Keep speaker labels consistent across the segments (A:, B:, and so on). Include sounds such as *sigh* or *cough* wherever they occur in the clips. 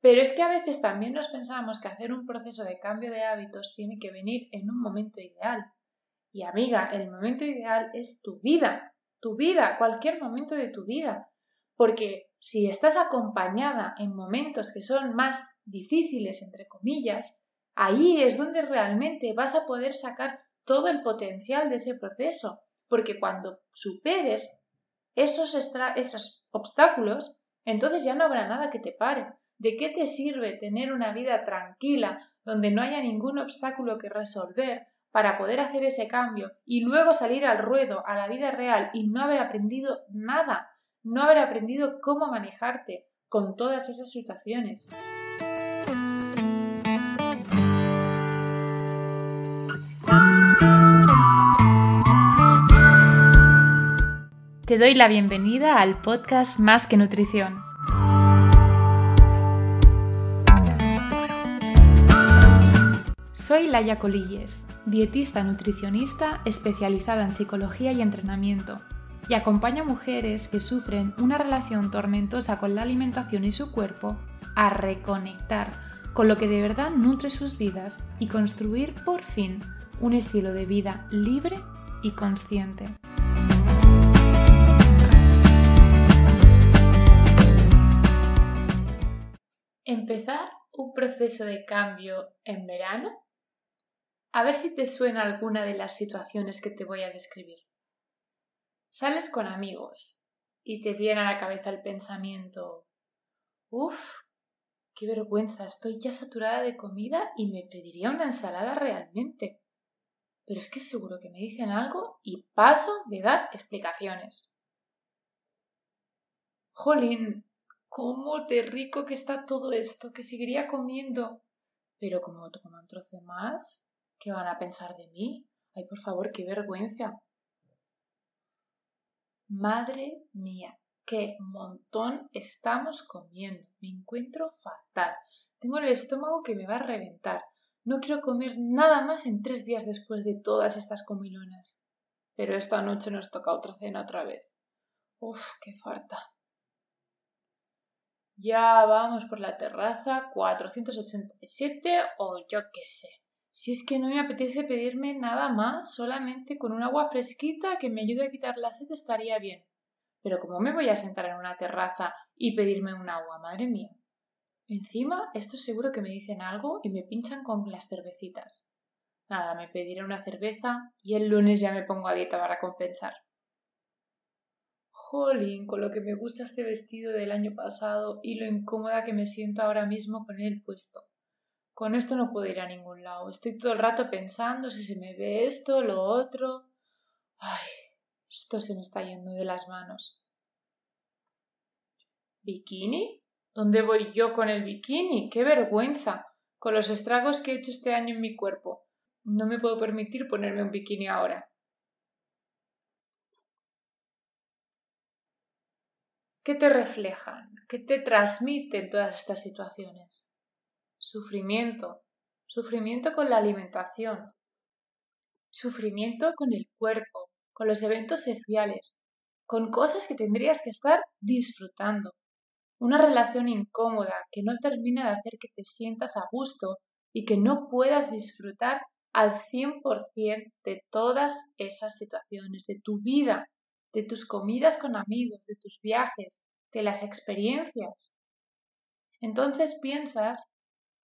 A: Pero es que a veces también nos pensamos que hacer un proceso de cambio de hábitos tiene que venir en un momento ideal. Y amiga, el momento ideal es tu vida, tu vida, cualquier momento de tu vida. Porque si estás acompañada en momentos que son más difíciles, entre comillas, ahí es donde realmente vas a poder sacar todo el potencial de ese proceso. Porque cuando superes esos, esos obstáculos, entonces ya no habrá nada que te pare. ¿De qué te sirve tener una vida tranquila donde no haya ningún obstáculo que resolver para poder hacer ese cambio y luego salir al ruedo, a la vida real y no haber aprendido nada, no haber aprendido cómo manejarte con todas esas situaciones? Te doy la bienvenida al podcast Más que Nutrición Soy Laia Colilles, dietista nutricionista especializada en psicología y entrenamiento, y acompaño a mujeres que sufren una relación tormentosa con la alimentación y su cuerpo a reconectar con lo que de verdad nutre sus vidas y construir por fin un estilo de vida libre y consciente. Empezar un proceso de cambio en verano a ver si te suena alguna de las situaciones que te voy a describir. Sales con amigos y te viene a la cabeza el pensamiento Uf, qué vergüenza, estoy ya saturada de comida y me pediría una ensalada realmente. Pero es que seguro que me dicen algo y paso de dar explicaciones. Jolín, cómo de rico que está todo esto, que seguiría comiendo. Pero como tomo un trozo más, ¿Qué van a pensar de mí? Ay, por favor, qué vergüenza. Madre mía, qué montón estamos comiendo. Me encuentro fatal. Tengo el estómago que me va a reventar. No quiero comer nada más en tres días después de todas estas comilonas. Pero esta noche nos toca otra cena otra vez. Uf, qué falta. Ya vamos por la terraza 487 o yo qué sé. Si es que no me apetece pedirme nada más, solamente con un agua fresquita que me ayude a quitar la sed estaría bien. Pero ¿cómo me voy a sentar en una terraza y pedirme un agua? Madre mía. Encima, esto seguro que me dicen algo y me pinchan con las cervecitas. Nada, me pediré una cerveza y el lunes ya me pongo a dieta para compensar. Jolín, con lo que me gusta este vestido del año pasado y lo incómoda que me siento ahora mismo con él puesto. Con esto no puedo ir a ningún lado. Estoy todo el rato pensando si se me ve esto, lo otro. Ay, esto se me está yendo de las manos. ¿Bikini? ¿Dónde voy yo con el bikini? ¡Qué vergüenza! Con los estragos que he hecho este año en mi cuerpo. No me puedo permitir ponerme un bikini ahora. ¿Qué te reflejan? ¿Qué te transmiten todas estas situaciones? Sufrimiento, sufrimiento con la alimentación, sufrimiento con el cuerpo, con los eventos sociales, con cosas que tendrías que estar disfrutando, una relación incómoda que no termina de hacer que te sientas a gusto y que no puedas disfrutar al 100% de todas esas situaciones, de tu vida, de tus comidas con amigos, de tus viajes, de las experiencias. Entonces piensas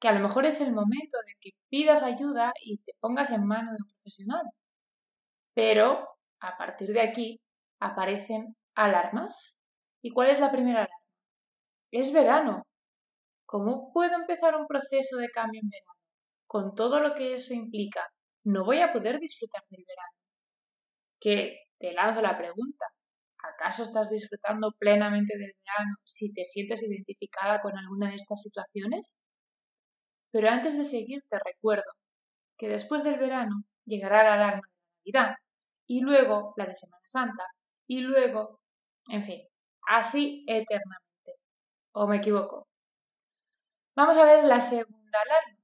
A: que a lo mejor es el momento de que pidas ayuda y te pongas en manos de un profesional. Pero a partir de aquí aparecen alarmas. ¿Y cuál es la primera alarma? Es verano. ¿Cómo puedo empezar un proceso de cambio en verano? Con todo lo que eso implica, no voy a poder disfrutar del verano. Que te lanzo la pregunta. ¿Acaso estás disfrutando plenamente del verano si te sientes identificada con alguna de estas situaciones? Pero antes de seguir te recuerdo que después del verano llegará la alarma de Navidad y luego la de Semana Santa y luego, en fin, así eternamente. ¿O me equivoco? Vamos a ver la segunda alarma.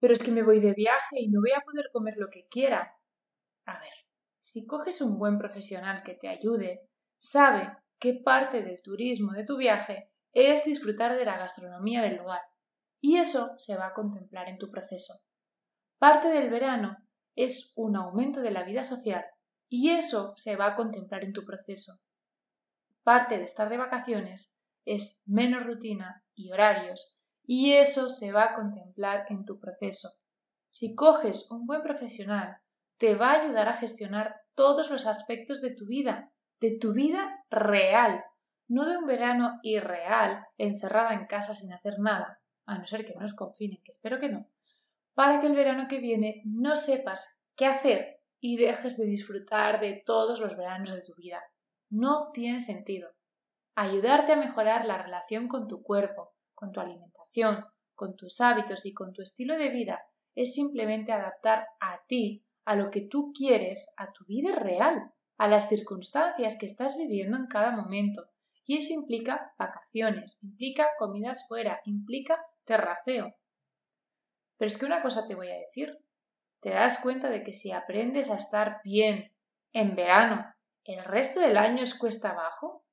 A: Pero es que me voy de viaje y no voy a poder comer lo que quiera. A ver, si coges un buen profesional que te ayude, sabe qué parte del turismo de tu viaje es disfrutar de la gastronomía del lugar. Y eso se va a contemplar en tu proceso. Parte del verano es un aumento de la vida social y eso se va a contemplar en tu proceso. Parte de estar de vacaciones es menos rutina y horarios y eso se va a contemplar en tu proceso. Si coges un buen profesional, te va a ayudar a gestionar todos los aspectos de tu vida, de tu vida real, no de un verano irreal, encerrada en casa sin hacer nada, a no ser que nos confinen, que espero que no, para que el verano que viene no sepas qué hacer y dejes de disfrutar de todos los veranos de tu vida. No tiene sentido. Ayudarte a mejorar la relación con tu cuerpo, con tu alimentación, con tus hábitos y con tu estilo de vida es simplemente adaptar a ti, a lo que tú quieres, a tu vida real, a las circunstancias que estás viviendo en cada momento, y eso implica vacaciones, implica comidas fuera, implica terraceo. Pero es que una cosa te voy a decir. ¿Te das cuenta de que si aprendes a estar bien en verano, el resto del año es cuesta abajo?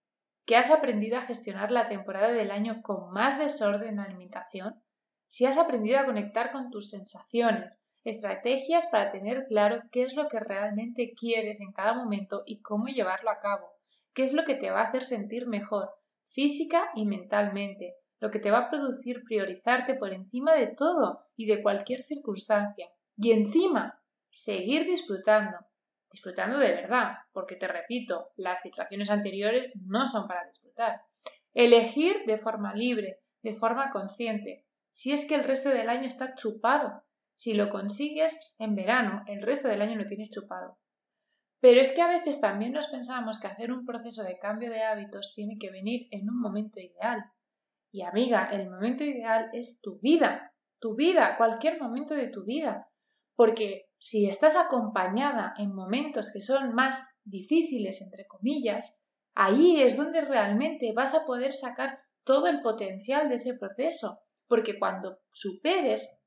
A: ¿Que has aprendido a gestionar la temporada del año con más desorden en alimentación? Si has aprendido a conectar con tus sensaciones, estrategias para tener claro qué es lo que realmente quieres en cada momento y cómo llevarlo a cabo, qué es lo que te va a hacer sentir mejor, física y mentalmente, lo que te va a producir priorizarte por encima de todo y de cualquier circunstancia. Y encima, seguir disfrutando, disfrutando de verdad, porque te repito, las situaciones anteriores no son para disfrutar. Elegir de forma libre, de forma consciente, si es que el resto del año está chupado. Si lo consigues en verano, el resto del año lo tienes chupado. Pero es que a veces también nos pensamos que hacer un proceso de cambio de hábitos tiene que venir en un momento ideal. Y amiga, el momento ideal es tu vida, tu vida, cualquier momento de tu vida. Porque si estás acompañada en momentos que son más difíciles, entre comillas, ahí es donde realmente vas a poder sacar todo el potencial de ese proceso. Porque cuando superes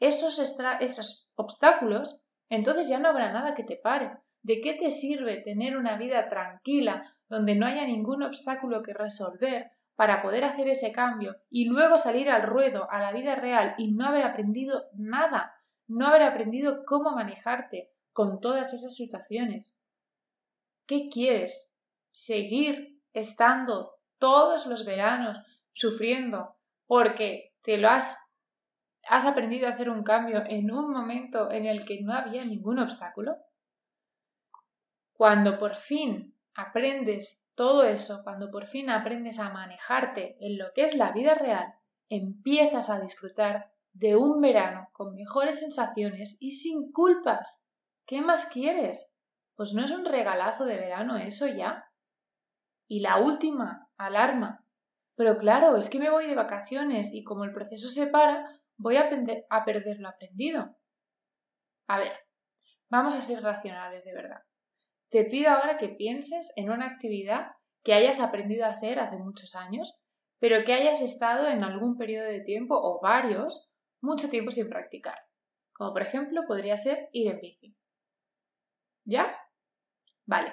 A: esos, esos obstáculos, entonces ya no habrá nada que te pare ¿De qué te sirve tener una vida tranquila donde no haya ningún obstáculo que resolver para poder hacer ese cambio y luego salir al ruedo, a la vida real y no haber aprendido nada, no haber aprendido cómo manejarte con todas esas situaciones? ¿Qué quieres? ¿Seguir estando todos los veranos sufriendo porque te lo has has aprendido a hacer un cambio en un momento en el que no había ningún obstáculo? Cuando por fin aprendes todo eso, cuando por fin aprendes a manejarte en lo que es la vida real, empiezas a disfrutar de un verano con mejores sensaciones y sin culpas. ¿Qué más quieres? Pues no es un regalazo de verano eso ya. Y la última alarma. Pero claro, es que me voy de vacaciones y como el proceso se para, voy a, a perder lo aprendido. A ver, vamos a ser racionales de verdad. Te pido ahora que pienses en una actividad que hayas aprendido a hacer hace muchos años, pero que hayas estado en algún periodo de tiempo o varios mucho tiempo sin practicar. Como por ejemplo podría ser ir en bici. ¿Ya? Vale.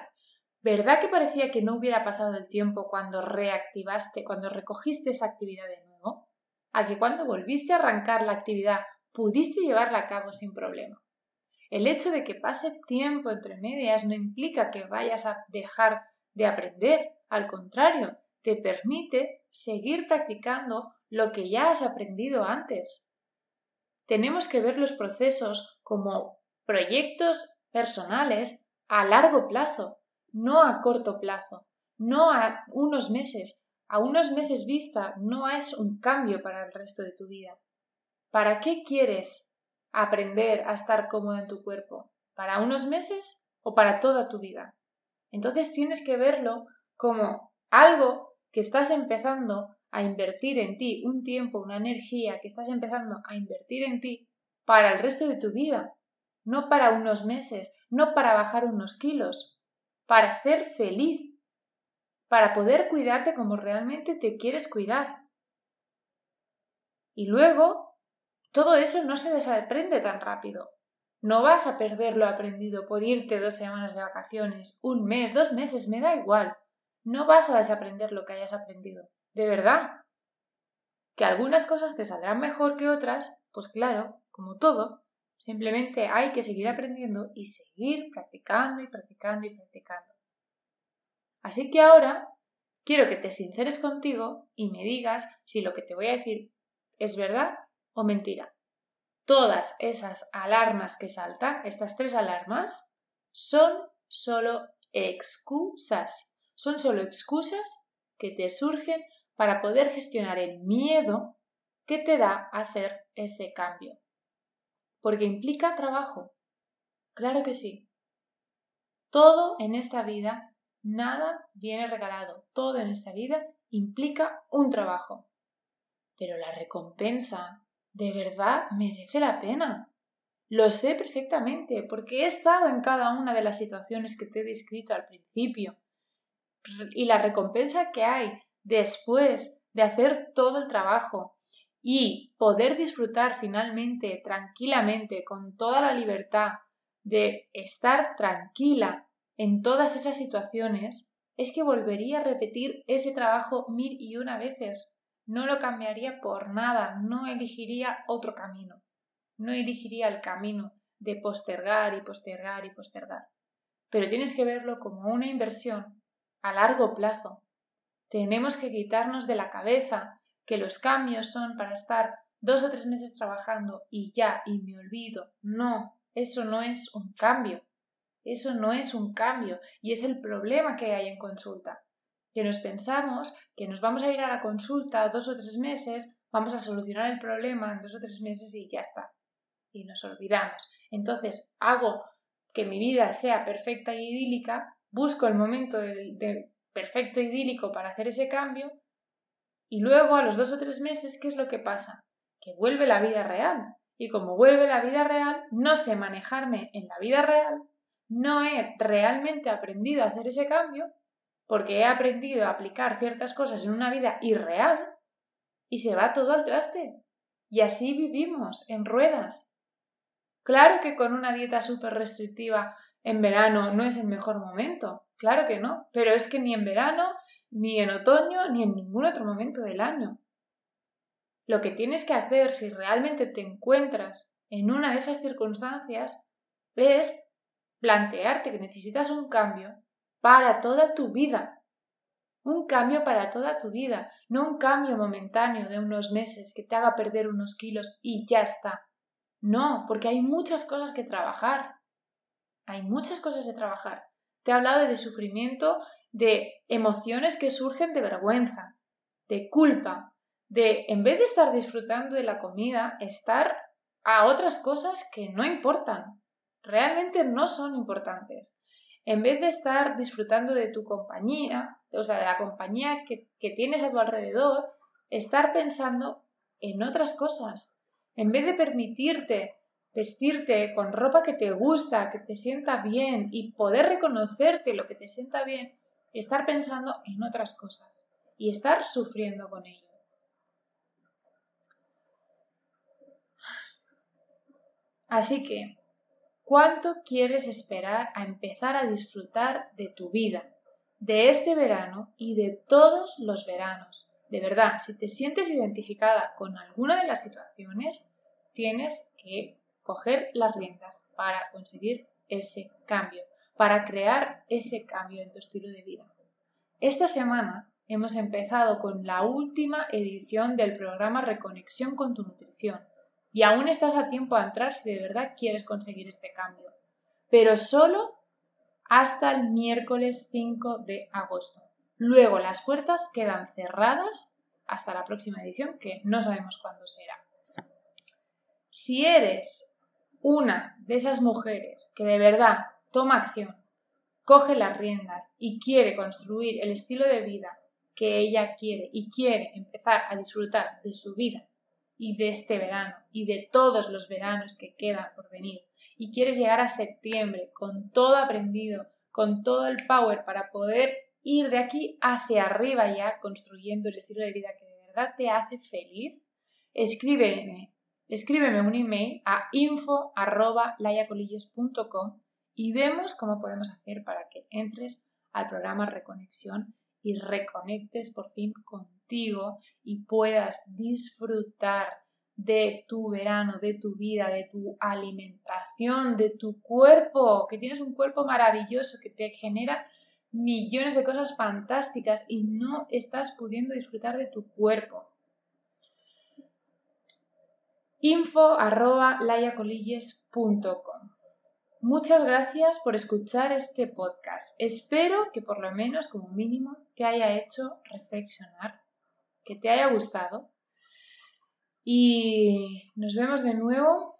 A: ¿Verdad que parecía que no hubiera pasado el tiempo cuando reactivaste, cuando recogiste esa actividad de nuevo? ¿A que cuando volviste a arrancar la actividad pudiste llevarla a cabo sin problema? El hecho de que pase tiempo entre medias no implica que vayas a dejar de aprender, al contrario, te permite seguir practicando lo que ya has aprendido antes. Tenemos que ver los procesos como proyectos personales a largo plazo, no a corto plazo, no a unos meses. A unos meses vista no es un cambio para el resto de tu vida. ¿Para qué quieres aprender a estar cómodo en tu cuerpo? ¿Para unos meses o para toda tu vida? Entonces tienes que verlo como algo que estás empezando a invertir en ti, un tiempo, una energía que estás empezando a invertir en ti para el resto de tu vida, no para unos meses, no para bajar unos kilos, para ser feliz, para poder cuidarte como realmente te quieres cuidar. Y luego todo eso no se desaprende tan rápido. No vas a perder lo aprendido por irte dos semanas de vacaciones, un mes, dos meses, me da igual. No vas a desaprender lo que hayas aprendido. De verdad. Que algunas cosas te saldrán mejor que otras, pues claro, como todo, simplemente hay que seguir aprendiendo y seguir practicando y practicando y practicando. Así que ahora quiero que te sinceres contigo y me digas si lo que te voy a decir es verdad o mentira. Todas esas alarmas que saltan, estas tres alarmas, son solo excusas. Son solo excusas que te surgen para poder gestionar el miedo que te da hacer ese cambio. Porque implica trabajo. Claro que sí. Todo en esta vida, nada viene regalado. Todo en esta vida implica un trabajo. Pero la recompensa de verdad merece la pena. Lo sé perfectamente, porque he estado en cada una de las situaciones que te he descrito al principio. Y la recompensa que hay después de hacer todo el trabajo y poder disfrutar finalmente, tranquilamente, con toda la libertad de estar tranquila en todas esas situaciones, es que volvería a repetir ese trabajo mil y una veces. No lo cambiaría por nada, no elegiría otro camino no elegiría el camino de postergar y postergar y postergar. Pero tienes que verlo como una inversión a largo plazo. Tenemos que quitarnos de la cabeza que los cambios son para estar dos o tres meses trabajando y ya, y me olvido. No, eso no es un cambio. Eso no es un cambio y es el problema que hay en consulta. Que nos pensamos que nos vamos a ir a la consulta dos o tres meses, vamos a solucionar el problema en dos o tres meses y ya está y nos olvidamos. Entonces hago que mi vida sea perfecta y idílica, busco el momento de, perfecto idílico para hacer ese cambio y luego a los dos o tres meses, ¿qué es lo que pasa? Que vuelve la vida real. Y como vuelve la vida real, no sé manejarme en la vida real, no he realmente aprendido a hacer ese cambio, porque he aprendido a aplicar ciertas cosas en una vida irreal, y se va todo al traste. Y así vivimos, en ruedas. Claro que con una dieta súper restrictiva en verano no es el mejor momento, claro que no, pero es que ni en verano, ni en otoño, ni en ningún otro momento del año. Lo que tienes que hacer si realmente te encuentras en una de esas circunstancias es plantearte que necesitas un cambio para toda tu vida. Un cambio para toda tu vida, no un cambio momentáneo de unos meses que te haga perder unos kilos y ya está. No, porque hay muchas cosas que trabajar. Hay muchas cosas que trabajar. Te he hablado de sufrimiento, de emociones que surgen de vergüenza, de culpa, de en vez de estar disfrutando de la comida, estar a otras cosas que no importan. Realmente no son importantes. En vez de estar disfrutando de tu compañía, o sea, de la compañía que, que tienes a tu alrededor, estar pensando en otras cosas, en vez de permitirte vestirte con ropa que te gusta, que te sienta bien y poder reconocerte lo que te sienta bien, estar pensando en otras cosas y estar sufriendo con ello. Así que, ¿cuánto quieres esperar a empezar a disfrutar de tu vida, de este verano y de todos los veranos? de verdad, si te sientes identificada con alguna de las situaciones, tienes que coger las riendas para conseguir ese cambio, para crear ese cambio en tu estilo de vida. Esta semana hemos empezado con la última edición del programa Reconexión con tu nutrición y aún estás a tiempo de entrar si de verdad quieres conseguir este cambio, pero solo hasta el miércoles 5 de agosto. Luego las puertas quedan cerradas hasta la próxima edición, que no sabemos cuándo será. Si eres una de esas mujeres que de verdad toma acción, coge las riendas y quiere construir el estilo de vida que ella quiere y quiere empezar a disfrutar de su vida y de este verano y de todos los veranos que quedan por venir. Y quieres llegar a septiembre con todo aprendido, con todo el power para poder ir de aquí hacia arriba ya construyendo el estilo de vida que de verdad te hace feliz, escríbeme, escríbeme un email a info.layacolilles.com y vemos cómo podemos hacer para que entres al programa Reconexión y reconectes por fin con y puedas disfrutar de tu verano, de tu vida, de tu alimentación, de tu cuerpo, que tienes un cuerpo maravilloso que te genera millones de cosas fantásticas y no estás pudiendo disfrutar de tu cuerpo. info arroba Muchas gracias por escuchar este podcast. Espero que por lo menos como mínimo te haya hecho reflexionar, que te haya gustado y nos vemos de nuevo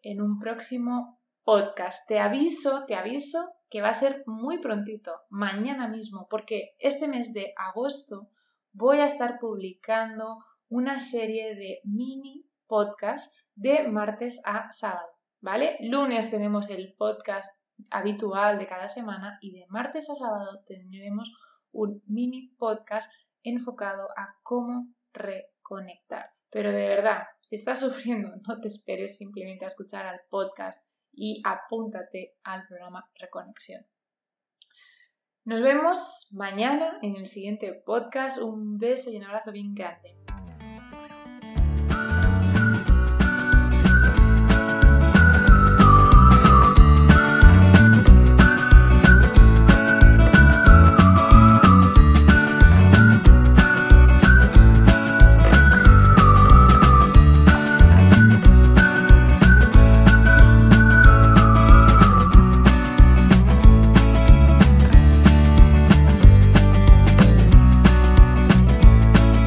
A: en un próximo podcast. Te aviso, te aviso que va a ser muy prontito, mañana mismo, porque este mes de agosto voy a estar publicando una serie de mini podcasts de martes a sábado, ¿vale? Lunes tenemos el podcast habitual de cada semana y de martes a sábado tendremos un mini podcast enfocado a cómo reconectar. Pero de verdad, si estás *laughs* sufriendo, no te esperes simplemente a escuchar al podcast y apúntate al programa Reconexión. Nos vemos mañana en el siguiente podcast. Un beso y un abrazo bien grande.